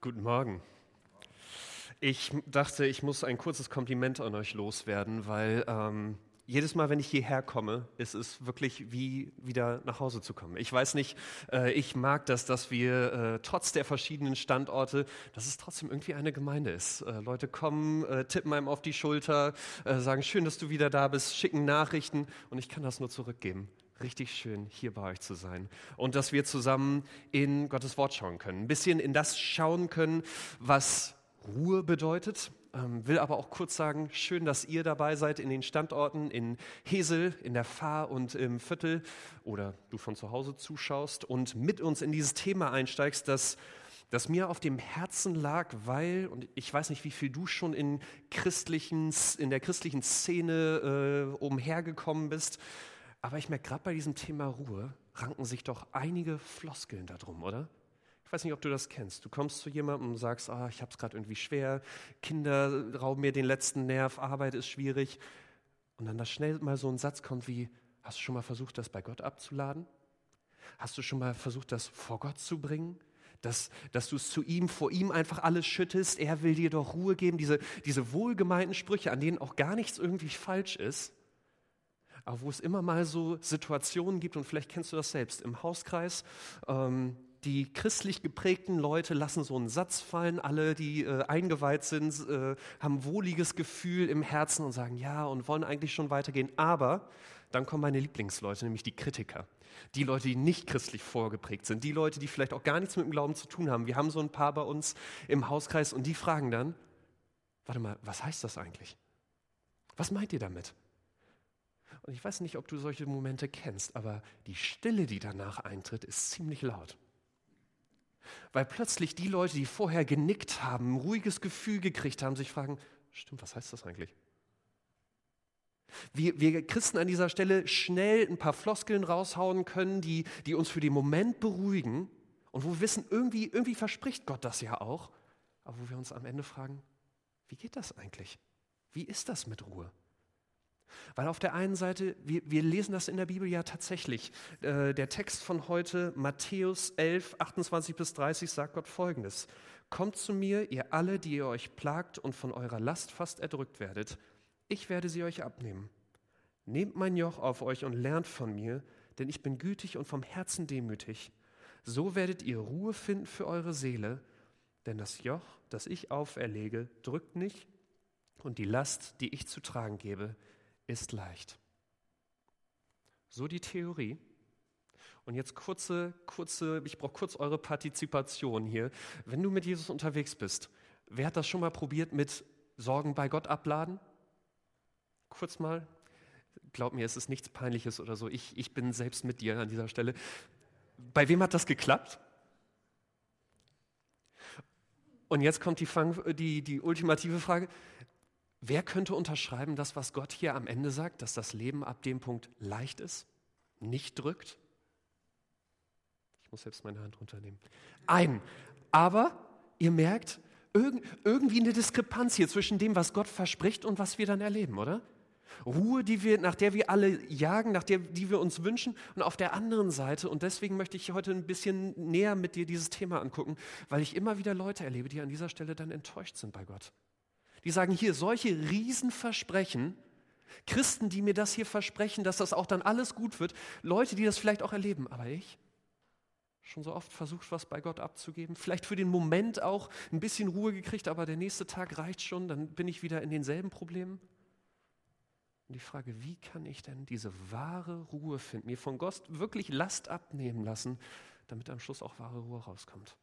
Guten Morgen. Ich dachte, ich muss ein kurzes Kompliment an euch loswerden, weil ähm, jedes Mal, wenn ich hierher komme, ist es wirklich wie wieder nach Hause zu kommen. Ich weiß nicht, äh, ich mag das, dass wir äh, trotz der verschiedenen Standorte, dass es trotzdem irgendwie eine Gemeinde ist. Äh, Leute kommen, äh, tippen einem auf die Schulter, äh, sagen, schön, dass du wieder da bist, schicken Nachrichten und ich kann das nur zurückgeben richtig schön, hier bei euch zu sein. Und dass wir zusammen in Gottes Wort schauen können. Ein bisschen in das schauen können, was Ruhe bedeutet. Ähm, will aber auch kurz sagen, schön, dass ihr dabei seid in den Standorten in Hesel, in der Fahr und im Viertel oder du von zu Hause zuschaust und mit uns in dieses Thema einsteigst, das das mir auf dem Herzen lag, weil, und ich weiß nicht, wie viel du schon in, christlichen, in der christlichen Szene äh, umhergekommen bist, aber ich merke, gerade bei diesem Thema Ruhe ranken sich doch einige Floskeln darum, oder? Ich weiß nicht, ob du das kennst. Du kommst zu jemandem und sagst, ah, ich habe es gerade irgendwie schwer, Kinder rauben mir den letzten Nerv, Arbeit ist schwierig. Und dann da schnell mal so ein Satz kommt wie, hast du schon mal versucht, das bei Gott abzuladen? Hast du schon mal versucht, das vor Gott zu bringen? Dass, dass du es zu ihm, vor ihm einfach alles schüttest, er will dir doch Ruhe geben, diese, diese wohlgemeinten Sprüche, an denen auch gar nichts irgendwie falsch ist aber wo es immer mal so Situationen gibt, und vielleicht kennst du das selbst, im Hauskreis, ähm, die christlich geprägten Leute lassen so einen Satz fallen, alle, die äh, eingeweiht sind, äh, haben wohliges Gefühl im Herzen und sagen ja und wollen eigentlich schon weitergehen. Aber dann kommen meine Lieblingsleute, nämlich die Kritiker. Die Leute, die nicht christlich vorgeprägt sind, die Leute, die vielleicht auch gar nichts mit dem Glauben zu tun haben. Wir haben so ein paar bei uns im Hauskreis und die fragen dann, warte mal, was heißt das eigentlich? Was meint ihr damit? Und ich weiß nicht, ob du solche Momente kennst, aber die Stille, die danach eintritt, ist ziemlich laut. Weil plötzlich die Leute, die vorher genickt haben, ein ruhiges Gefühl gekriegt haben, sich fragen, stimmt, was heißt das eigentlich? Wir, wir Christen an dieser Stelle schnell ein paar Floskeln raushauen können, die, die uns für den Moment beruhigen und wo wir wissen, irgendwie, irgendwie verspricht Gott das ja auch, aber wo wir uns am Ende fragen, wie geht das eigentlich? Wie ist das mit Ruhe? Weil auf der einen Seite, wir, wir lesen das in der Bibel ja tatsächlich. Äh, der Text von heute, Matthäus 11, 28 bis 30, sagt Gott folgendes. Kommt zu mir, ihr alle, die ihr euch plagt und von eurer Last fast erdrückt werdet. Ich werde sie euch abnehmen. Nehmt mein Joch auf euch und lernt von mir, denn ich bin gütig und vom Herzen demütig. So werdet ihr Ruhe finden für eure Seele, denn das Joch, das ich auferlege, drückt nicht und die Last, die ich zu tragen gebe, ist leicht. So die Theorie. Und jetzt kurze, kurze, ich brauche kurz eure Partizipation hier. Wenn du mit Jesus unterwegs bist, wer hat das schon mal probiert mit Sorgen bei Gott abladen? Kurz mal. Glaub mir, es ist nichts Peinliches oder so. Ich, ich bin selbst mit dir an dieser Stelle. Bei wem hat das geklappt? Und jetzt kommt die, Fang, die, die ultimative Frage. Wer könnte unterschreiben, das, was Gott hier am Ende sagt, dass das Leben ab dem Punkt leicht ist, nicht drückt? Ich muss selbst meine Hand runternehmen. Ein. Aber ihr merkt, irgendwie eine Diskrepanz hier zwischen dem, was Gott verspricht und was wir dann erleben, oder? Ruhe, die wir, nach der wir alle jagen, nach der die wir uns wünschen. Und auf der anderen Seite, und deswegen möchte ich heute ein bisschen näher mit dir dieses Thema angucken, weil ich immer wieder Leute erlebe, die an dieser Stelle dann enttäuscht sind bei Gott. Die sagen hier solche Riesenversprechen, Christen, die mir das hier versprechen, dass das auch dann alles gut wird, Leute, die das vielleicht auch erleben, aber ich schon so oft versucht, was bei Gott abzugeben, vielleicht für den Moment auch ein bisschen Ruhe gekriegt, aber der nächste Tag reicht schon, dann bin ich wieder in denselben Problemen. Und die Frage, wie kann ich denn diese wahre Ruhe finden, mir von Gott wirklich Last abnehmen lassen, damit am Schluss auch wahre Ruhe rauskommt?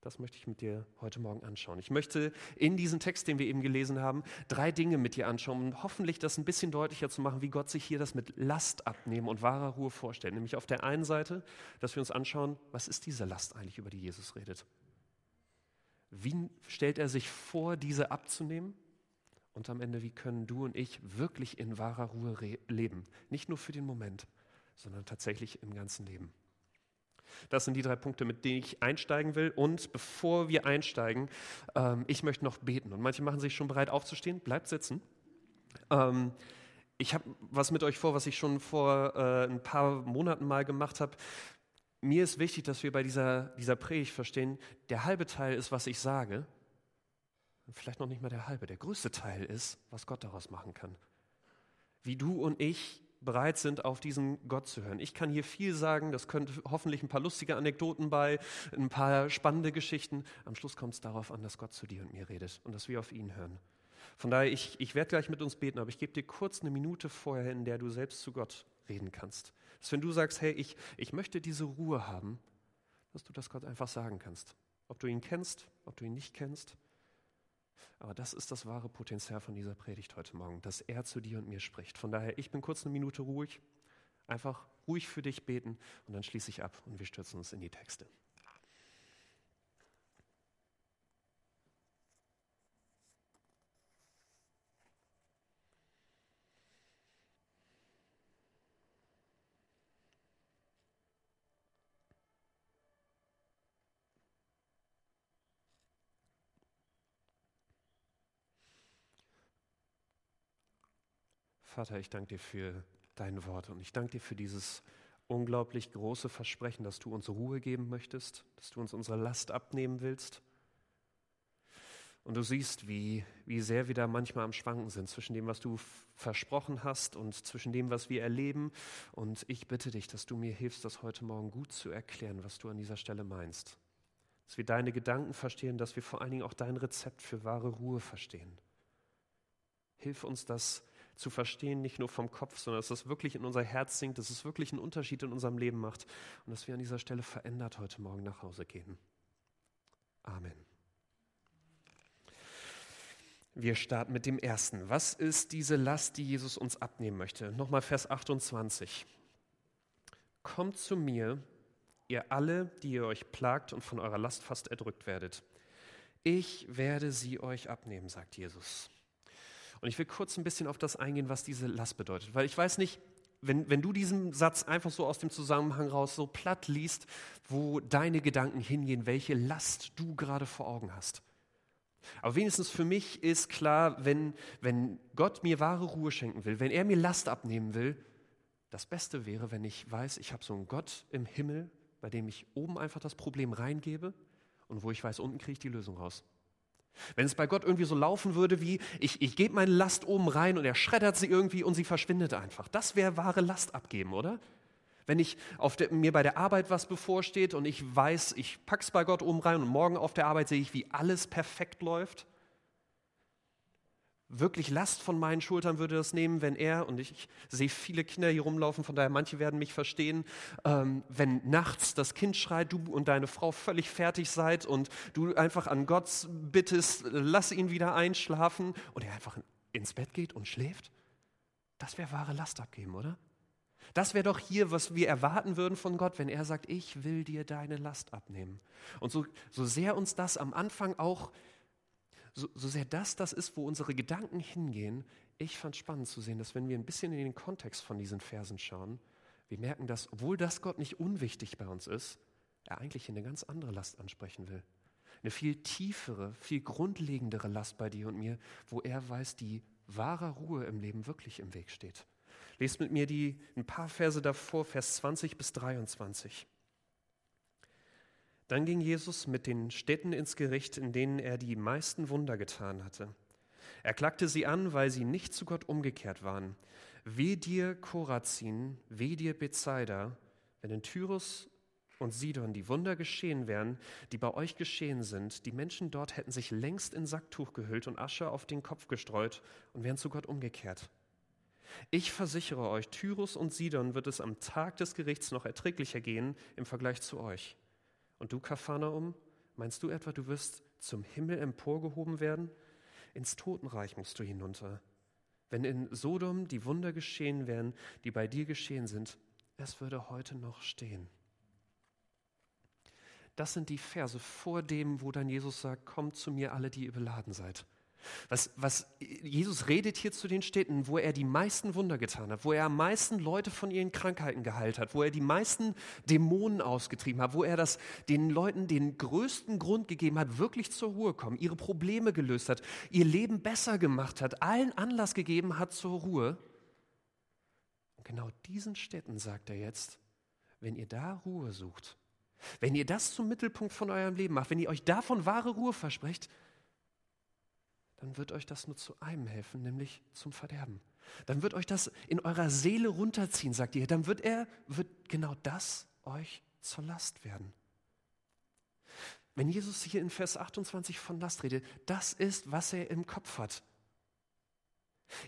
Das möchte ich mit dir heute Morgen anschauen. Ich möchte in diesem Text, den wir eben gelesen haben, drei Dinge mit dir anschauen um hoffentlich das ein bisschen deutlicher zu machen, wie Gott sich hier das mit Last abnehmen und wahrer Ruhe vorstellt. Nämlich auf der einen Seite, dass wir uns anschauen, was ist diese Last eigentlich, über die Jesus redet? Wie stellt er sich vor, diese abzunehmen? Und am Ende, wie können du und ich wirklich in wahrer Ruhe leben? Nicht nur für den Moment, sondern tatsächlich im ganzen Leben. Das sind die drei Punkte, mit denen ich einsteigen will. Und bevor wir einsteigen, ähm, ich möchte noch beten. Und manche machen sich schon bereit aufzustehen. Bleibt sitzen. Ähm, ich habe was mit euch vor, was ich schon vor äh, ein paar Monaten mal gemacht habe. mir ist wichtig, dass wir bei dieser, dieser Predigt verstehen, der halbe Teil ist, was ich sage. Vielleicht noch nicht mal der halbe. Der größte Teil ist, was Gott daraus machen kann. Wie du und ich bereit sind, auf diesen Gott zu hören. Ich kann hier viel sagen, das könnte hoffentlich ein paar lustige Anekdoten bei, ein paar spannende Geschichten. Am Schluss kommt es darauf an, dass Gott zu dir und mir redet und dass wir auf ihn hören. Von daher, ich, ich werde gleich mit uns beten, aber ich gebe dir kurz eine Minute vorher, in der du selbst zu Gott reden kannst. Dass wenn du sagst, hey, ich, ich möchte diese Ruhe haben, dass du das Gott einfach sagen kannst. Ob du ihn kennst, ob du ihn nicht kennst. Aber das ist das wahre Potenzial von dieser Predigt heute Morgen, dass er zu dir und mir spricht. Von daher, ich bin kurz eine Minute ruhig, einfach ruhig für dich beten und dann schließe ich ab und wir stürzen uns in die Texte. Vater, ich danke dir für dein Wort und ich danke dir für dieses unglaublich große Versprechen, dass du uns Ruhe geben möchtest, dass du uns unsere Last abnehmen willst. Und du siehst, wie, wie sehr wir da manchmal am Schwanken sind zwischen dem, was du versprochen hast und zwischen dem, was wir erleben. Und ich bitte dich, dass du mir hilfst, das heute Morgen gut zu erklären, was du an dieser Stelle meinst. Dass wir deine Gedanken verstehen, dass wir vor allen Dingen auch dein Rezept für wahre Ruhe verstehen. Hilf uns das zu verstehen, nicht nur vom Kopf, sondern dass das wirklich in unser Herz sinkt, dass es wirklich einen Unterschied in unserem Leben macht und dass wir an dieser Stelle verändert heute Morgen nach Hause gehen. Amen. Wir starten mit dem ersten. Was ist diese Last, die Jesus uns abnehmen möchte? Nochmal Vers 28. Kommt zu mir, ihr alle, die ihr euch plagt und von eurer Last fast erdrückt werdet. Ich werde sie euch abnehmen, sagt Jesus. Und ich will kurz ein bisschen auf das eingehen, was diese Last bedeutet. Weil ich weiß nicht, wenn, wenn du diesen Satz einfach so aus dem Zusammenhang raus so platt liest, wo deine Gedanken hingehen, welche Last du gerade vor Augen hast. Aber wenigstens für mich ist klar, wenn, wenn Gott mir wahre Ruhe schenken will, wenn er mir Last abnehmen will, das Beste wäre, wenn ich weiß, ich habe so einen Gott im Himmel, bei dem ich oben einfach das Problem reingebe und wo ich weiß, unten kriege ich die Lösung raus. Wenn es bei Gott irgendwie so laufen würde wie, ich, ich gebe meine Last oben rein und er schreddert sie irgendwie und sie verschwindet einfach. Das wäre wahre Last abgeben, oder? Wenn ich der, mir bei der Arbeit was bevorsteht und ich weiß, ich pack's bei Gott oben rein und morgen auf der Arbeit sehe ich, wie alles perfekt läuft wirklich Last von meinen Schultern würde das nehmen, wenn er, und ich, ich sehe viele Kinder hier rumlaufen, von daher manche werden mich verstehen, ähm, wenn nachts das Kind schreit, du und deine Frau völlig fertig seid und du einfach an Gott bittest, lass ihn wieder einschlafen und er einfach ins Bett geht und schläft, das wäre wahre Last abgeben, oder? Das wäre doch hier, was wir erwarten würden von Gott, wenn er sagt, ich will dir deine Last abnehmen. Und so, so sehr uns das am Anfang auch so, so sehr das das ist, wo unsere Gedanken hingehen, ich fand spannend zu sehen, dass wenn wir ein bisschen in den Kontext von diesen Versen schauen, wir merken, dass, obwohl das Gott nicht unwichtig bei uns ist, er eigentlich eine ganz andere Last ansprechen will. Eine viel tiefere, viel grundlegendere Last bei dir und mir, wo er weiß, die wahre Ruhe im Leben wirklich im Weg steht. Lest mit mir die ein paar Verse davor, Vers 20 bis 23. Dann ging Jesus mit den Städten ins Gericht, in denen er die meisten Wunder getan hatte. Er klagte sie an, weil sie nicht zu Gott umgekehrt waren. Weh dir, Korazin, weh dir, Bethsaida, wenn in Tyrus und Sidon die Wunder geschehen wären, die bei euch geschehen sind, die Menschen dort hätten sich längst in Sacktuch gehüllt und Asche auf den Kopf gestreut und wären zu Gott umgekehrt. Ich versichere euch, Tyrus und Sidon wird es am Tag des Gerichts noch erträglicher gehen im Vergleich zu euch. Und du, Kapharnaum, meinst du etwa, du wirst zum Himmel emporgehoben werden? Ins Totenreich musst du hinunter. Wenn in Sodom die Wunder geschehen wären, die bei dir geschehen sind, es würde heute noch stehen. Das sind die Verse vor dem, wo dann Jesus sagt, kommt zu mir alle, die ihr beladen seid. Was, was, Jesus redet hier zu den Städten, wo er die meisten Wunder getan hat, wo er am meisten Leute von ihren Krankheiten geheilt hat, wo er die meisten Dämonen ausgetrieben hat, wo er das den Leuten den größten Grund gegeben hat, wirklich zur Ruhe kommen, ihre Probleme gelöst hat, ihr Leben besser gemacht hat, allen Anlass gegeben hat zur Ruhe. Und genau diesen Städten sagt er jetzt, wenn ihr da Ruhe sucht, wenn ihr das zum Mittelpunkt von eurem Leben macht, wenn ihr euch davon wahre Ruhe versprecht, dann wird euch das nur zu einem helfen, nämlich zum Verderben. Dann wird euch das in eurer Seele runterziehen, sagt ihr. Dann wird er, wird genau das euch zur Last werden. Wenn Jesus hier in Vers 28 von Last redet, das ist, was er im Kopf hat.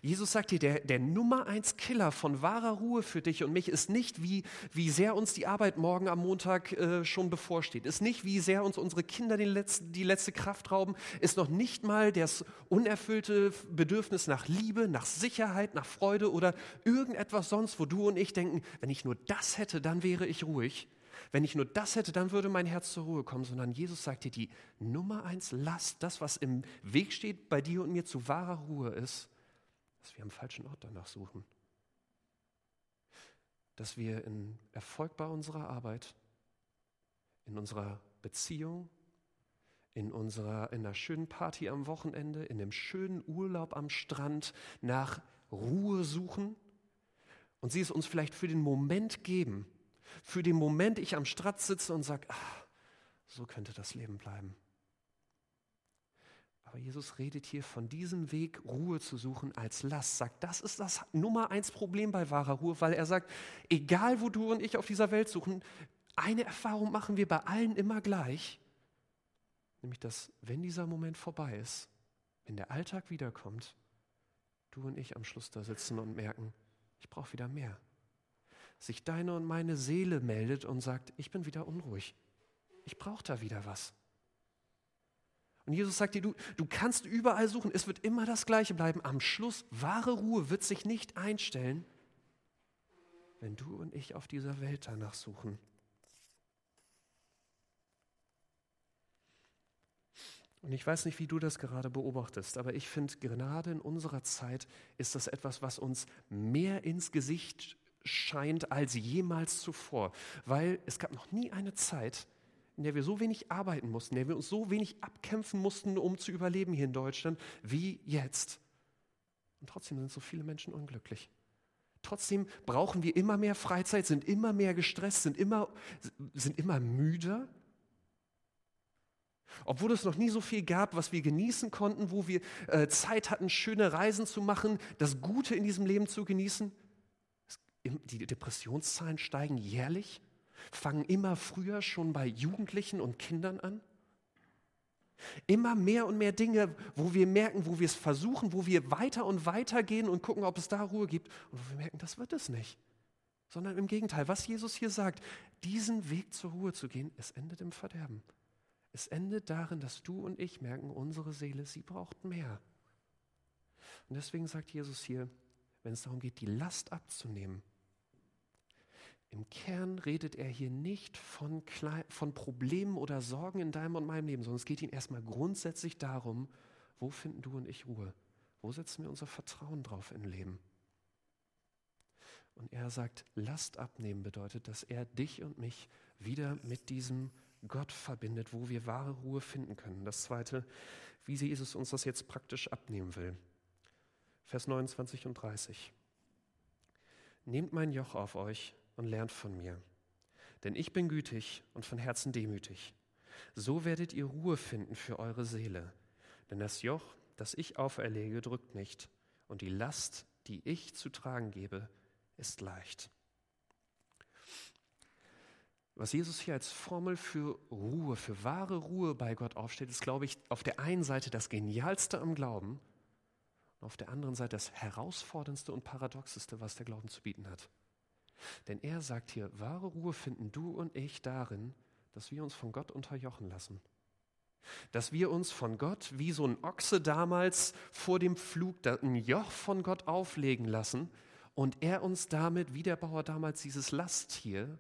Jesus sagt dir, der, der Nummer eins Killer von wahrer Ruhe für dich und mich ist nicht, wie, wie sehr uns die Arbeit morgen am Montag äh, schon bevorsteht, ist nicht, wie sehr uns unsere Kinder die letzte, die letzte Kraft rauben, ist noch nicht mal das unerfüllte Bedürfnis nach Liebe, nach Sicherheit, nach Freude oder irgendetwas sonst, wo du und ich denken, wenn ich nur das hätte, dann wäre ich ruhig. Wenn ich nur das hätte, dann würde mein Herz zur Ruhe kommen, sondern Jesus sagt dir, die Nummer eins Last, das, was im Weg steht bei dir und mir zu wahrer Ruhe ist, dass wir am falschen Ort danach suchen. Dass wir in Erfolg bei unserer Arbeit, in unserer Beziehung, in unserer in einer schönen Party am Wochenende, in einem schönen Urlaub am Strand nach Ruhe suchen und sie es uns vielleicht für den Moment geben, für den Moment ich am Strand sitze und sage, ach, so könnte das Leben bleiben. Aber Jesus redet hier von diesem Weg, Ruhe zu suchen als Last. Sagt, das ist das Nummer eins Problem bei wahrer Ruhe, weil er sagt, egal wo du und ich auf dieser Welt suchen, eine Erfahrung machen wir bei allen immer gleich. Nämlich, dass wenn dieser Moment vorbei ist, wenn der Alltag wiederkommt, du und ich am Schluss da sitzen und merken, ich brauche wieder mehr. Sich deine und meine Seele meldet und sagt, ich bin wieder unruhig. Ich brauche da wieder was. Und Jesus sagt dir, du, du kannst überall suchen, es wird immer das Gleiche bleiben. Am Schluss, wahre Ruhe wird sich nicht einstellen, wenn du und ich auf dieser Welt danach suchen. Und ich weiß nicht, wie du das gerade beobachtest, aber ich finde, gerade in unserer Zeit ist das etwas, was uns mehr ins Gesicht scheint als jemals zuvor. Weil es gab noch nie eine Zeit, in der wir so wenig arbeiten mussten, in der wir uns so wenig abkämpfen mussten, um zu überleben hier in Deutschland, wie jetzt. Und trotzdem sind so viele Menschen unglücklich. Trotzdem brauchen wir immer mehr Freizeit, sind immer mehr gestresst, sind immer, sind immer müder. Obwohl es noch nie so viel gab, was wir genießen konnten, wo wir äh, Zeit hatten, schöne Reisen zu machen, das Gute in diesem Leben zu genießen. Die Depressionszahlen steigen jährlich fangen immer früher schon bei Jugendlichen und Kindern an. Immer mehr und mehr Dinge, wo wir merken, wo wir es versuchen, wo wir weiter und weiter gehen und gucken, ob es da Ruhe gibt und wo wir merken, das wird es nicht. Sondern im Gegenteil, was Jesus hier sagt, diesen Weg zur Ruhe zu gehen, es endet im Verderben. Es endet darin, dass du und ich merken, unsere Seele, sie braucht mehr. Und deswegen sagt Jesus hier, wenn es darum geht, die Last abzunehmen, im Kern redet er hier nicht von, von Problemen oder Sorgen in deinem und meinem Leben, sondern es geht ihm erstmal grundsätzlich darum, wo finden du und ich Ruhe? Wo setzen wir unser Vertrauen drauf im Leben? Und er sagt, Last abnehmen bedeutet, dass er dich und mich wieder mit diesem Gott verbindet, wo wir wahre Ruhe finden können. Das zweite, wie Jesus uns das jetzt praktisch abnehmen will. Vers 29 und 30. Nehmt mein Joch auf euch und lernt von mir. Denn ich bin gütig und von Herzen demütig. So werdet ihr Ruhe finden für eure Seele. Denn das Joch, das ich auferlege, drückt nicht. Und die Last, die ich zu tragen gebe, ist leicht. Was Jesus hier als Formel für Ruhe, für wahre Ruhe bei Gott aufsteht, ist, glaube ich, auf der einen Seite das Genialste am Glauben und auf der anderen Seite das Herausforderndste und Paradoxeste, was der Glauben zu bieten hat. Denn er sagt hier, wahre Ruhe finden du und ich darin, dass wir uns von Gott unterjochen lassen. Dass wir uns von Gott, wie so ein Ochse damals vor dem Flug, ein Joch von Gott auflegen lassen und er uns damit, wie der Bauer damals dieses Lasttier,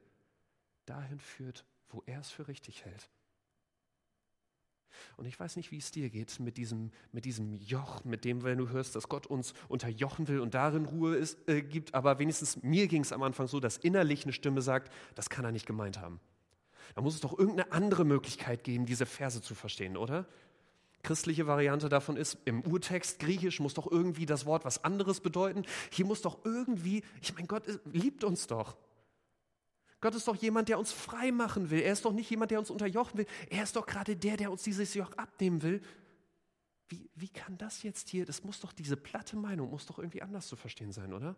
dahin führt, wo er es für richtig hält. Und ich weiß nicht, wie es dir geht mit diesem, mit diesem Joch, mit dem, wenn du hörst, dass Gott uns unterjochen will und darin Ruhe ist, äh, gibt. Aber wenigstens mir ging es am Anfang so, dass innerlich eine Stimme sagt, das kann er nicht gemeint haben. Da muss es doch irgendeine andere Möglichkeit geben, diese Verse zu verstehen, oder? Christliche Variante davon ist, im Urtext Griechisch muss doch irgendwie das Wort was anderes bedeuten. Hier muss doch irgendwie, ich meine, Gott liebt uns doch. Gott ist doch jemand, der uns frei machen will. Er ist doch nicht jemand, der uns unterjochen will. Er ist doch gerade der, der uns dieses Joch abnehmen will. Wie, wie kann das jetzt hier, das muss doch, diese platte Meinung muss doch irgendwie anders zu verstehen sein, oder?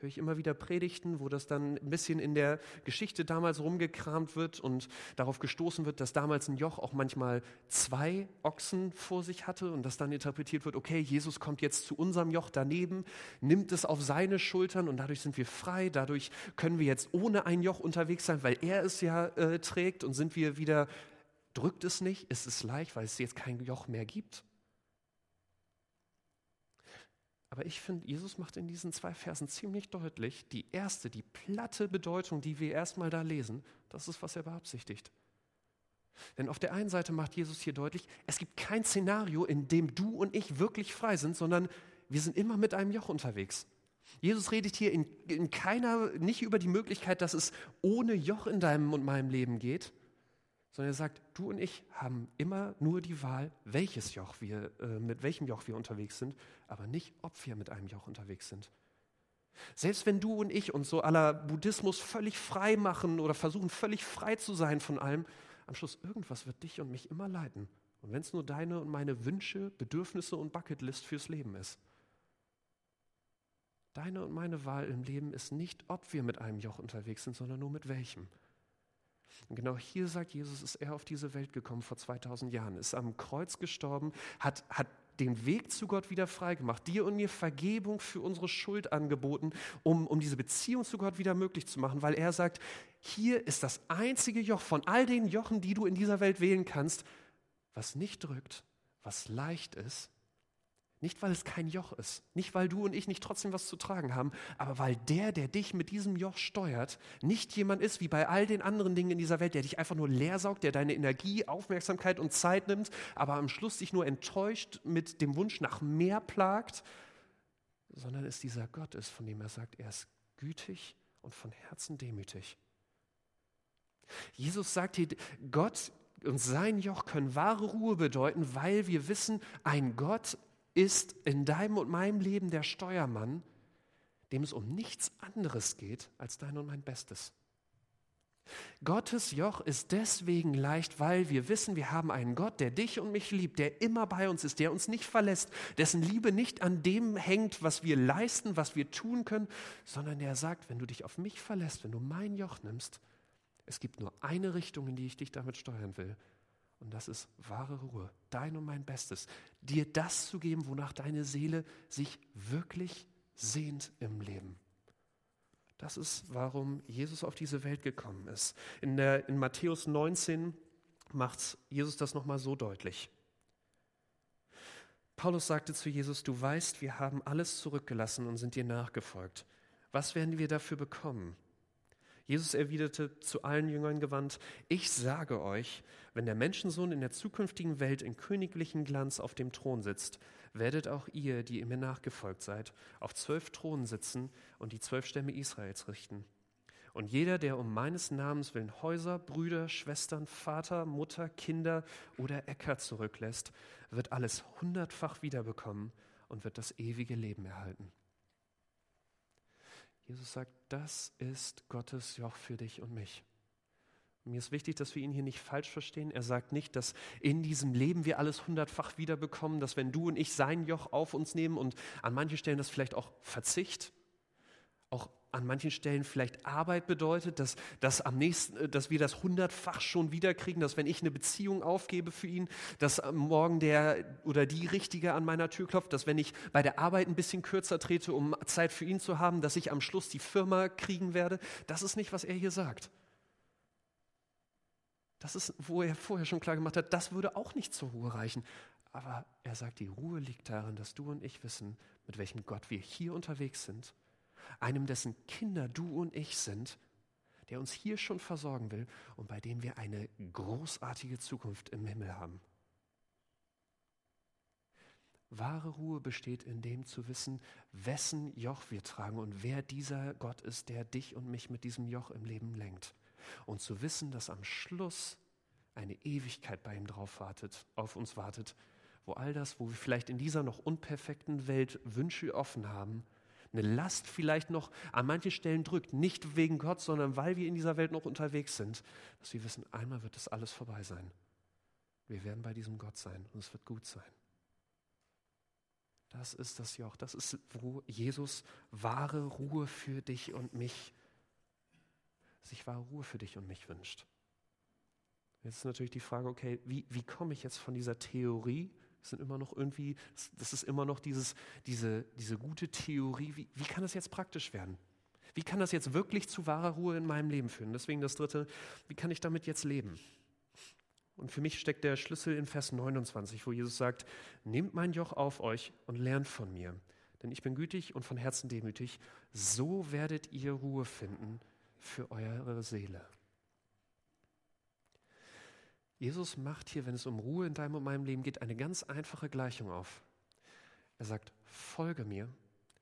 Höre ich immer wieder Predigten, wo das dann ein bisschen in der Geschichte damals rumgekramt wird und darauf gestoßen wird, dass damals ein Joch auch manchmal zwei Ochsen vor sich hatte und das dann interpretiert wird, okay, Jesus kommt jetzt zu unserem Joch daneben, nimmt es auf seine Schultern und dadurch sind wir frei, dadurch können wir jetzt ohne ein Joch unterwegs sein, weil er es ja äh, trägt und sind wir wieder, drückt es nicht, ist es leicht, weil es jetzt kein Joch mehr gibt. Aber ich finde, Jesus macht in diesen zwei Versen ziemlich deutlich, die erste, die platte Bedeutung, die wir erstmal da lesen, das ist, was er beabsichtigt. Denn auf der einen Seite macht Jesus hier deutlich, es gibt kein Szenario, in dem du und ich wirklich frei sind, sondern wir sind immer mit einem Joch unterwegs. Jesus redet hier in, in keiner, nicht über die Möglichkeit, dass es ohne Joch in deinem und meinem Leben geht, sondern er sagt, du und ich haben immer nur die Wahl, welches Joch wir, äh, mit welchem Joch wir unterwegs sind, aber nicht, ob wir mit einem Joch unterwegs sind. Selbst wenn du und ich uns so aller Buddhismus völlig frei machen oder versuchen, völlig frei zu sein von allem, am Schluss irgendwas wird dich und mich immer leiten. Und wenn es nur deine und meine Wünsche, Bedürfnisse und Bucketlist fürs Leben ist. Deine und meine Wahl im Leben ist nicht, ob wir mit einem Joch unterwegs sind, sondern nur mit welchem. Und genau hier sagt Jesus, ist er auf diese Welt gekommen vor 2000 Jahren, ist am Kreuz gestorben, hat, hat den Weg zu Gott wieder freigemacht, dir und mir Vergebung für unsere Schuld angeboten, um, um diese Beziehung zu Gott wieder möglich zu machen, weil er sagt, hier ist das einzige Joch von all den Jochen, die du in dieser Welt wählen kannst, was nicht drückt, was leicht ist nicht, weil es kein Joch ist, nicht, weil du und ich nicht trotzdem was zu tragen haben, aber weil der, der dich mit diesem Joch steuert, nicht jemand ist wie bei all den anderen Dingen in dieser Welt, der dich einfach nur leer saugt, der deine Energie, Aufmerksamkeit und Zeit nimmt, aber am Schluss dich nur enttäuscht mit dem Wunsch nach mehr plagt, sondern es dieser Gott ist, von dem er sagt, er ist gütig und von Herzen demütig. Jesus sagt hier, Gott und sein Joch können wahre Ruhe bedeuten, weil wir wissen, ein Gott ist in deinem und meinem Leben der Steuermann, dem es um nichts anderes geht als dein und mein Bestes. Gottes Joch ist deswegen leicht, weil wir wissen, wir haben einen Gott, der dich und mich liebt, der immer bei uns ist, der uns nicht verlässt, dessen Liebe nicht an dem hängt, was wir leisten, was wir tun können, sondern der sagt, wenn du dich auf mich verlässt, wenn du mein Joch nimmst, es gibt nur eine Richtung, in die ich dich damit steuern will, und das ist wahre Ruhe, dein und mein Bestes, dir das zu geben, wonach deine Seele sich wirklich sehnt im Leben. Das ist, warum Jesus auf diese Welt gekommen ist. In, der, in Matthäus 19 macht Jesus das nochmal so deutlich. Paulus sagte zu Jesus, du weißt, wir haben alles zurückgelassen und sind dir nachgefolgt. Was werden wir dafür bekommen? Jesus erwiderte zu allen Jüngern gewandt, ich sage euch, wenn der Menschensohn in der zukünftigen Welt in königlichem Glanz auf dem Thron sitzt, werdet auch ihr, die ihr mir nachgefolgt seid, auf zwölf Thronen sitzen und die zwölf Stämme Israels richten. Und jeder, der um meines Namens willen Häuser, Brüder, Schwestern, Vater, Mutter, Kinder oder Äcker zurücklässt, wird alles hundertfach wiederbekommen und wird das ewige Leben erhalten. Jesus sagt, das ist Gottes Joch für dich und mich. mir ist wichtig, dass wir ihn hier nicht falsch verstehen. Er sagt nicht, dass in diesem Leben wir alles hundertfach wiederbekommen, dass wenn du und ich sein Joch auf uns nehmen und an manchen Stellen das vielleicht auch Verzicht, auch an manchen Stellen vielleicht Arbeit bedeutet, dass, dass, am nächsten, äh, dass wir das hundertfach schon wiederkriegen, dass wenn ich eine Beziehung aufgebe für ihn, dass morgen der oder die Richtige an meiner Tür klopft, dass wenn ich bei der Arbeit ein bisschen kürzer trete, um Zeit für ihn zu haben, dass ich am Schluss die Firma kriegen werde. Das ist nicht, was er hier sagt. Das ist, wo er vorher schon klar gemacht hat, das würde auch nicht zur Ruhe reichen. Aber er sagt, die Ruhe liegt darin, dass du und ich wissen, mit welchem Gott wir hier unterwegs sind einem dessen Kinder du und ich sind, der uns hier schon versorgen will und bei dem wir eine großartige Zukunft im Himmel haben. Wahre Ruhe besteht in dem zu wissen, wessen Joch wir tragen und wer dieser Gott ist, der dich und mich mit diesem Joch im Leben lenkt. Und zu wissen, dass am Schluss eine Ewigkeit bei ihm drauf wartet, auf uns wartet, wo all das, wo wir vielleicht in dieser noch unperfekten Welt Wünsche offen haben, eine Last vielleicht noch an manchen Stellen drückt, nicht wegen Gott, sondern weil wir in dieser Welt noch unterwegs sind, dass wir wissen, einmal wird das alles vorbei sein. Wir werden bei diesem Gott sein und es wird gut sein. Das ist das Joch, das ist, wo Jesus wahre Ruhe für dich und mich, sich wahre Ruhe für dich und mich wünscht. Jetzt ist natürlich die Frage, okay, wie, wie komme ich jetzt von dieser Theorie das sind immer noch irgendwie, das ist immer noch dieses, diese, diese gute Theorie. Wie, wie kann das jetzt praktisch werden? Wie kann das jetzt wirklich zu wahrer Ruhe in meinem Leben führen? Deswegen das dritte, wie kann ich damit jetzt leben? Und für mich steckt der Schlüssel in Vers 29, wo Jesus sagt, nehmt mein Joch auf euch und lernt von mir, denn ich bin gütig und von Herzen demütig, so werdet ihr Ruhe finden für eure Seele. Jesus macht hier, wenn es um Ruhe in deinem und meinem Leben geht, eine ganz einfache Gleichung auf. Er sagt, folge mir,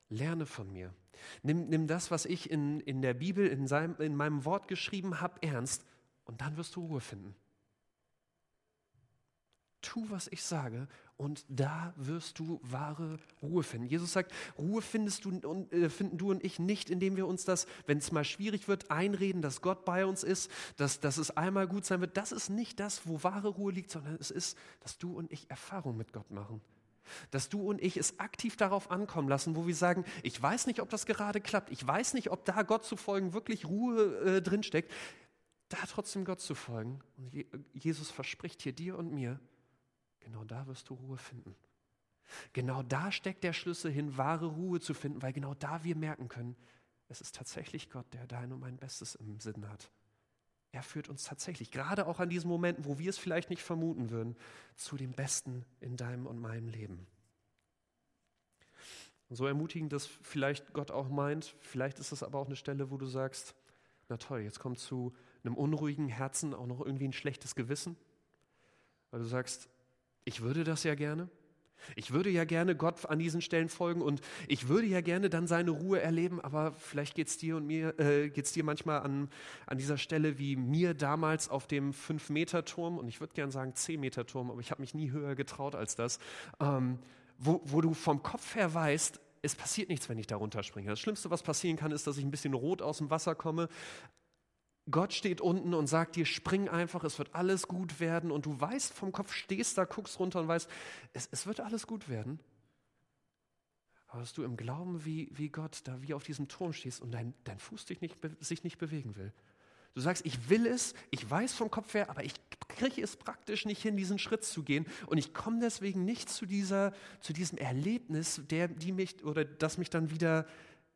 lerne von mir. Nimm, nimm das, was ich in, in der Bibel, in, seinem, in meinem Wort geschrieben habe, ernst und dann wirst du Ruhe finden tu, was ich sage, und da wirst du wahre Ruhe finden. Jesus sagt, Ruhe findest du und, äh, finden du und ich nicht, indem wir uns das, wenn es mal schwierig wird, einreden, dass Gott bei uns ist, dass, dass es einmal gut sein wird. Das ist nicht das, wo wahre Ruhe liegt, sondern es ist, dass du und ich Erfahrung mit Gott machen. Dass du und ich es aktiv darauf ankommen lassen, wo wir sagen, ich weiß nicht, ob das gerade klappt, ich weiß nicht, ob da Gott zu folgen wirklich Ruhe äh, drinsteckt, da trotzdem Gott zu folgen. Und Jesus verspricht hier dir und mir, Genau da wirst du Ruhe finden. Genau da steckt der Schlüssel hin, wahre Ruhe zu finden, weil genau da wir merken können, es ist tatsächlich Gott, der dein und mein Bestes im Sinn hat. Er führt uns tatsächlich, gerade auch an diesen Momenten, wo wir es vielleicht nicht vermuten würden, zu dem Besten in deinem und meinem Leben. Und so ermutigend das vielleicht Gott auch meint, vielleicht ist es aber auch eine Stelle, wo du sagst, na toll, jetzt kommt zu einem unruhigen Herzen auch noch irgendwie ein schlechtes Gewissen, weil du sagst, ich würde das ja gerne. Ich würde ja gerne Gott an diesen Stellen folgen und ich würde ja gerne dann seine Ruhe erleben, aber vielleicht geht es dir und mir, äh, geht es dir manchmal an, an dieser Stelle wie mir damals auf dem 5-Meter-Turm und ich würde gerne sagen 10-Meter-Turm, aber ich habe mich nie höher getraut als das, ähm, wo, wo du vom Kopf her weißt, es passiert nichts, wenn ich da runterspringe. Das Schlimmste, was passieren kann, ist, dass ich ein bisschen rot aus dem Wasser komme, Gott steht unten und sagt dir, spring einfach, es wird alles gut werden. Und du weißt vom Kopf, stehst da, guckst runter und weißt, es, es wird alles gut werden. Aber dass du im Glauben wie, wie Gott da wie auf diesem Turm stehst und dein, dein Fuß dich nicht, sich nicht bewegen will. Du sagst, ich will es, ich weiß vom Kopf her, aber ich kriege es praktisch nicht hin, diesen Schritt zu gehen. Und ich komme deswegen nicht zu, dieser, zu diesem Erlebnis, der, die mich, oder das mich dann wieder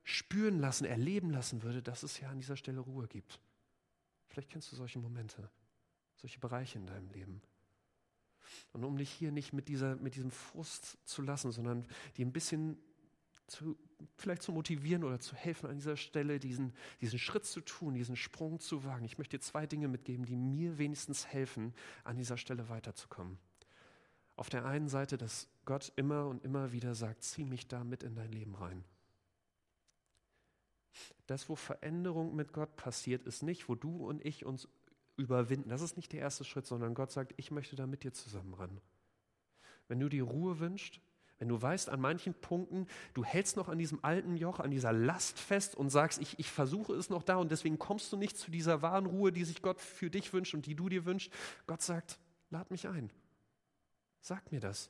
spüren lassen, erleben lassen würde, dass es ja an dieser Stelle Ruhe gibt. Vielleicht kennst du solche Momente, solche Bereiche in deinem Leben. Und um dich hier nicht mit, dieser, mit diesem Frust zu lassen, sondern dir ein bisschen zu, vielleicht zu motivieren oder zu helfen, an dieser Stelle diesen, diesen Schritt zu tun, diesen Sprung zu wagen. Ich möchte dir zwei Dinge mitgeben, die mir wenigstens helfen, an dieser Stelle weiterzukommen. Auf der einen Seite, dass Gott immer und immer wieder sagt, zieh mich da mit in dein Leben rein. Das, wo Veränderung mit Gott passiert, ist nicht, wo du und ich uns überwinden. Das ist nicht der erste Schritt, sondern Gott sagt, ich möchte da mit dir zusammen ran. Wenn du die Ruhe wünschst, wenn du weißt, an manchen Punkten, du hältst noch an diesem alten Joch, an dieser Last fest und sagst, ich, ich versuche es noch da und deswegen kommst du nicht zu dieser wahren Ruhe, die sich Gott für dich wünscht und die du dir wünschst. Gott sagt, lad mich ein. Sag mir das.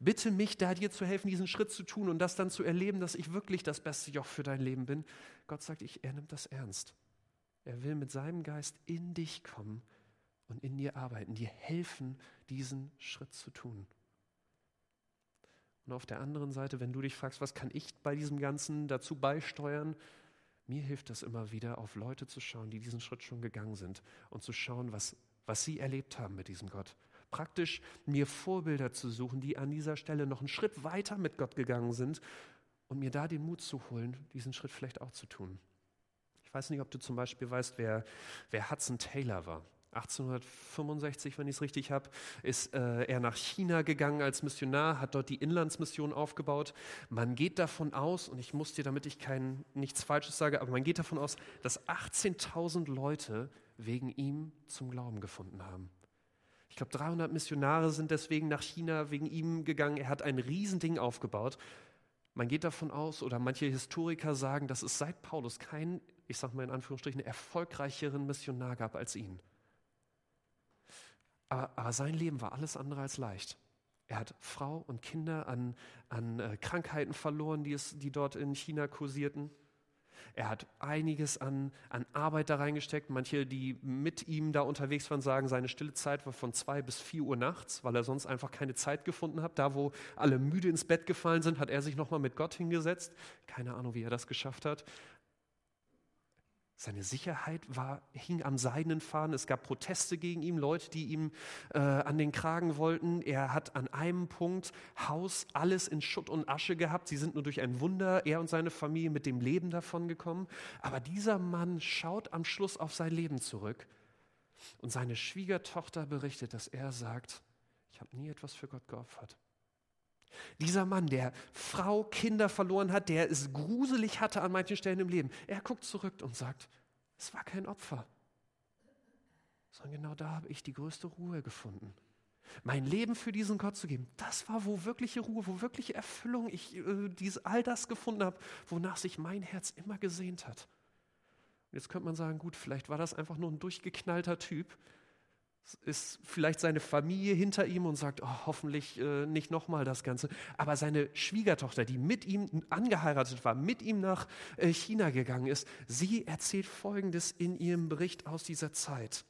Bitte mich da dir zu helfen, diesen Schritt zu tun und das dann zu erleben, dass ich wirklich das beste Joch für dein Leben bin. Gott sagt, ich, er nimmt das ernst. Er will mit seinem Geist in dich kommen und in dir arbeiten, dir helfen, diesen Schritt zu tun. Und auf der anderen Seite, wenn du dich fragst, was kann ich bei diesem Ganzen dazu beisteuern, mir hilft das immer wieder, auf Leute zu schauen, die diesen Schritt schon gegangen sind und zu schauen, was, was sie erlebt haben mit diesem Gott praktisch mir Vorbilder zu suchen, die an dieser Stelle noch einen Schritt weiter mit Gott gegangen sind und mir da den Mut zu holen, diesen Schritt vielleicht auch zu tun. Ich weiß nicht, ob du zum Beispiel weißt, wer, wer Hudson Taylor war. 1865, wenn ich es richtig habe, ist äh, er nach China gegangen als Missionar, hat dort die Inlandsmission aufgebaut. Man geht davon aus, und ich muss dir, damit ich kein, nichts Falsches sage, aber man geht davon aus, dass 18.000 Leute wegen ihm zum Glauben gefunden haben. Ich glaube, 300 Missionare sind deswegen nach China wegen ihm gegangen. Er hat ein Riesending aufgebaut. Man geht davon aus, oder manche Historiker sagen, dass es seit Paulus keinen, ich sage mal in Anführungsstrichen, erfolgreicheren Missionar gab als ihn. Aber, aber, sein Leben war alles andere als leicht. Er hat Frau und Kinder an, an äh, Krankheiten verloren, die, es, die dort in China kursierten. Er hat einiges an, an Arbeit da reingesteckt. Manche, die mit ihm da unterwegs waren, sagen, seine stille Zeit war von zwei bis vier Uhr nachts, weil er sonst einfach keine Zeit gefunden hat. Da, wo alle müde ins Bett gefallen sind, hat er sich nochmal mit Gott hingesetzt. Keine Ahnung, wie er das geschafft hat. Seine Sicherheit war, hing am seidenen Faden. Es gab Proteste gegen ihn, Leute, die ihm äh, an den Kragen wollten. Er hat an einem Punkt Haus alles in Schutt und Asche gehabt. Sie sind nur durch ein Wunder, er und seine Familie, mit dem Leben davongekommen. Aber dieser Mann schaut am Schluss auf sein Leben zurück. Und seine Schwiegertochter berichtet, dass er sagt, ich habe nie etwas für Gott geopfert. Dieser Mann, der Frau, Kinder verloren hat, der es gruselig hatte an manchen Stellen im Leben, er guckt zurück und sagt, es war kein Opfer, sondern genau da habe ich die größte Ruhe gefunden. Mein Leben für diesen Gott zu geben, das war, wo wirkliche Ruhe, wo wirkliche Erfüllung ich äh, dies, all das gefunden habe, wonach sich mein Herz immer gesehnt hat. Und jetzt könnte man sagen, gut, vielleicht war das einfach nur ein durchgeknallter Typ, ist vielleicht seine Familie hinter ihm und sagt, oh, hoffentlich äh, nicht nochmal das Ganze. Aber seine Schwiegertochter, die mit ihm angeheiratet war, mit ihm nach äh, China gegangen ist, sie erzählt Folgendes in ihrem Bericht aus dieser Zeit.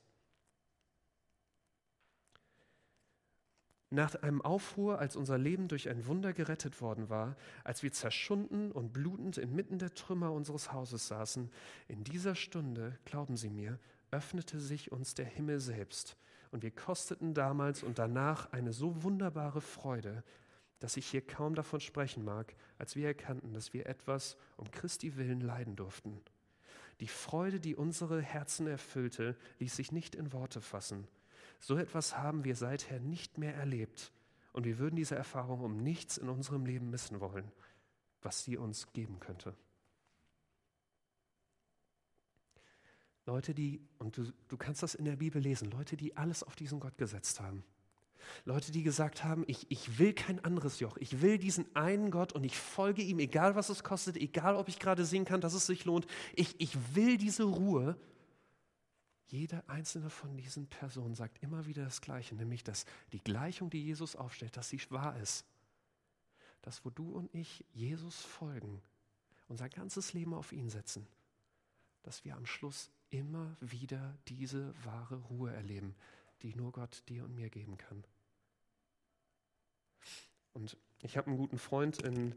Nach einem Aufruhr, als unser Leben durch ein Wunder gerettet worden war, als wir zerschunden und blutend inmitten der Trümmer unseres Hauses saßen, in dieser Stunde, glauben Sie mir, öffnete sich uns der Himmel selbst und wir kosteten damals und danach eine so wunderbare Freude, dass ich hier kaum davon sprechen mag, als wir erkannten, dass wir etwas um Christi willen leiden durften. Die Freude, die unsere Herzen erfüllte, ließ sich nicht in Worte fassen. So etwas haben wir seither nicht mehr erlebt, und wir würden diese Erfahrung um nichts in unserem Leben missen wollen, was sie uns geben könnte. Leute, die, und du, du kannst das in der Bibel lesen, Leute, die alles auf diesen Gott gesetzt haben. Leute, die gesagt haben, ich, ich will kein anderes Joch, ich will diesen einen Gott und ich folge ihm, egal was es kostet, egal ob ich gerade sehen kann, dass es sich lohnt. Ich, ich will diese Ruhe. Jede einzelne von diesen Personen sagt immer wieder das Gleiche, nämlich dass die Gleichung, die Jesus aufstellt, dass sie wahr ist. Dass wo du und ich Jesus folgen, unser ganzes Leben auf ihn setzen, dass wir am Schluss immer wieder diese wahre Ruhe erleben, die nur Gott dir und mir geben kann. Und ich habe einen guten Freund in,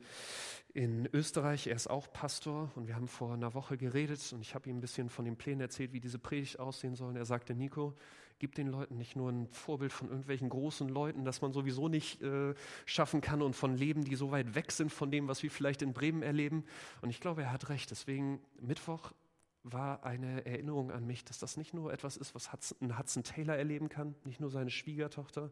in Österreich, er ist auch Pastor und wir haben vor einer Woche geredet und ich habe ihm ein bisschen von den Plänen erzählt, wie diese Predigt aussehen soll. Und er sagte, Nico, gib den Leuten nicht nur ein Vorbild von irgendwelchen großen Leuten, das man sowieso nicht äh, schaffen kann und von Leben, die so weit weg sind von dem, was wir vielleicht in Bremen erleben. Und ich glaube, er hat recht. Deswegen Mittwoch war eine Erinnerung an mich, dass das nicht nur etwas ist, was Hudson, Hudson Taylor erleben kann, nicht nur seine Schwiegertochter,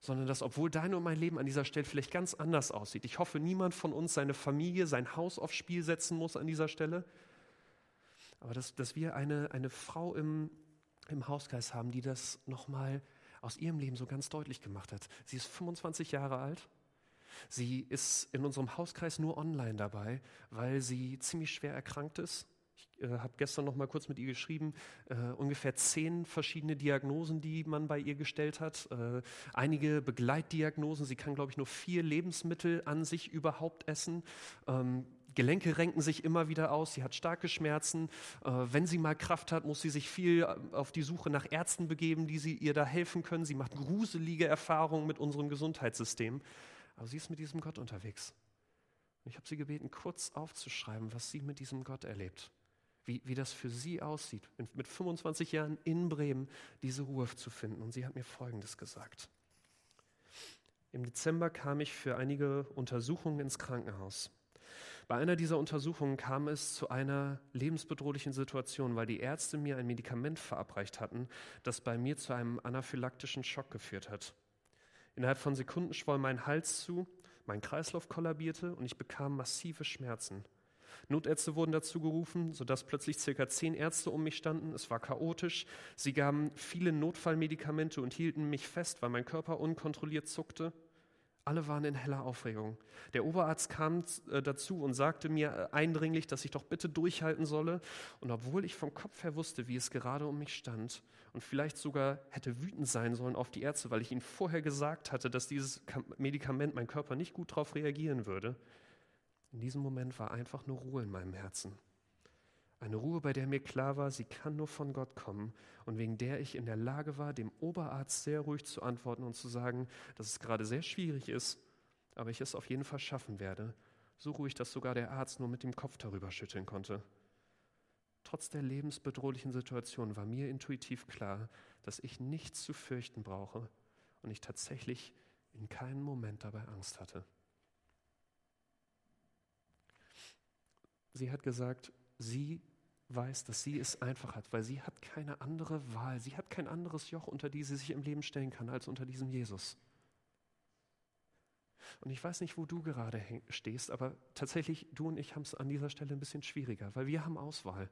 sondern dass, obwohl dein und mein Leben an dieser Stelle vielleicht ganz anders aussieht, ich hoffe, niemand von uns seine Familie, sein Haus aufs Spiel setzen muss an dieser Stelle, aber dass, dass wir eine, eine Frau im, im Hauskreis haben, die das nochmal aus ihrem Leben so ganz deutlich gemacht hat. Sie ist 25 Jahre alt. Sie ist in unserem Hauskreis nur online dabei, weil sie ziemlich schwer erkrankt ist äh, habe gestern noch mal kurz mit ihr geschrieben, äh, ungefähr zehn verschiedene Diagnosen, die man bei ihr gestellt hat. Äh, einige Begleitdiagnosen. Sie kann, glaube ich, nur vier Lebensmittel an sich überhaupt essen. Ähm, Gelenke renken sich immer wieder aus, sie hat starke Schmerzen. Äh, wenn sie mal Kraft hat, muss sie sich viel äh, auf die Suche nach Ärzten begeben, die sie ihr da helfen können. Sie macht gruselige Erfahrungen mit unserem Gesundheitssystem. Aber sie ist mit diesem Gott unterwegs. Ich habe sie gebeten, kurz aufzuschreiben, was sie mit diesem Gott erlebt wie, wie das für sie aussieht, mit 25 Jahren in Bremen diese Ruhe zu finden. Und sie hat mir Folgendes gesagt. Im Dezember kam ich für einige Untersuchungen ins Krankenhaus. Bei einer dieser Untersuchungen kam es zu einer lebensbedrohlichen Situation, weil die Ärzte mir ein Medikament verabreicht hatten, das bei mir zu einem anaphylaktischen Schock geführt hat. Innerhalb von Sekunden schwoll mein Hals zu, mein Kreislauf kollabierte und ich bekam massive Schmerzen. Notärzte wurden dazu gerufen, sodass plötzlich circa zehn Ärzte um mich standen. Es war chaotisch. Sie gaben viele Notfallmedikamente und hielten mich fest, weil mein Körper unkontrolliert zuckte. Alle waren in heller Aufregung. Der Oberarzt kam äh, dazu und sagte mir äh, eindringlich, dass ich doch bitte durchhalten solle. Und obwohl ich vom Kopf her wusste, wie es gerade um mich stand und vielleicht sogar hätte wütend sein sollen auf die Ärzte, weil ich ihnen vorher gesagt hatte, dass dieses Medikament mein Körper nicht gut darauf reagieren würde, in diesem Moment war einfach nur Ruhe in meinem Herzen. Eine Ruhe, bei der mir klar war, sie kann nur von Gott kommen und wegen der ich in der Lage war, dem Oberarzt sehr ruhig zu antworten und zu sagen, dass es gerade sehr schwierig ist, aber ich es auf jeden Fall schaffen werde. So ruhig, dass sogar der Arzt nur mit dem Kopf darüber schütteln konnte. Trotz der lebensbedrohlichen Situation war mir intuitiv klar, dass ich nichts zu fürchten brauche und ich tatsächlich in keinem Moment dabei Angst hatte. Sie hat gesagt, sie weiß, dass sie es einfach hat, weil sie hat keine andere Wahl, sie hat kein anderes Joch, unter die sie sich im Leben stellen kann, als unter diesem Jesus. Und ich weiß nicht, wo du gerade stehst, aber tatsächlich, du und ich haben es an dieser Stelle ein bisschen schwieriger, weil wir haben Auswahl.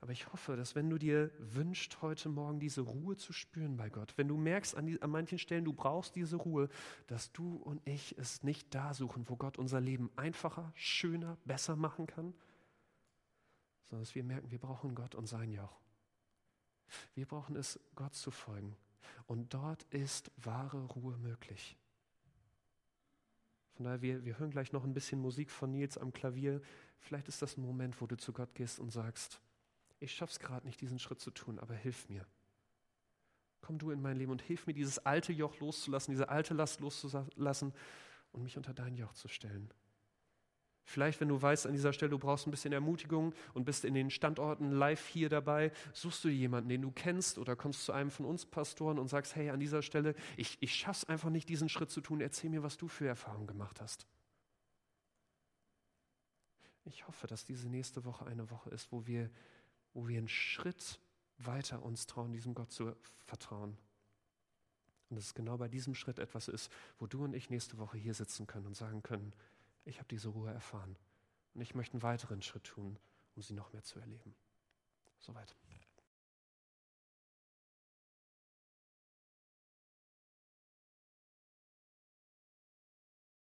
Aber ich hoffe, dass wenn du dir wünschst, heute Morgen diese Ruhe zu spüren bei Gott, wenn du merkst an, die, an manchen Stellen, du brauchst diese Ruhe, dass du und ich es nicht da suchen, wo Gott unser Leben einfacher, schöner, besser machen kann, sondern dass wir merken, wir brauchen Gott und sein Joch. Wir brauchen es, Gott zu folgen. Und dort ist wahre Ruhe möglich. Von daher, wir, wir hören gleich noch ein bisschen Musik von Nils am Klavier. Vielleicht ist das ein Moment, wo du zu Gott gehst und sagst, ich schaff's gerade nicht, diesen Schritt zu tun, aber hilf mir. Komm du in mein Leben und hilf mir, dieses alte Joch loszulassen, diese alte Last loszulassen und mich unter dein Joch zu stellen. Vielleicht, wenn du weißt an dieser Stelle, du brauchst ein bisschen Ermutigung und bist in den Standorten live hier dabei, suchst du jemanden, den du kennst oder kommst zu einem von uns Pastoren und sagst, hey, an dieser Stelle, ich, ich schaff's einfach nicht, diesen Schritt zu tun, erzähl mir, was du für Erfahrungen gemacht hast. Ich hoffe, dass diese nächste Woche eine Woche ist, wo wir wo wir einen Schritt weiter uns trauen, diesem Gott zu vertrauen. Und dass es genau bei diesem Schritt etwas ist, wo du und ich nächste Woche hier sitzen können und sagen können, ich habe diese Ruhe erfahren und ich möchte einen weiteren Schritt tun, um sie noch mehr zu erleben. Soweit.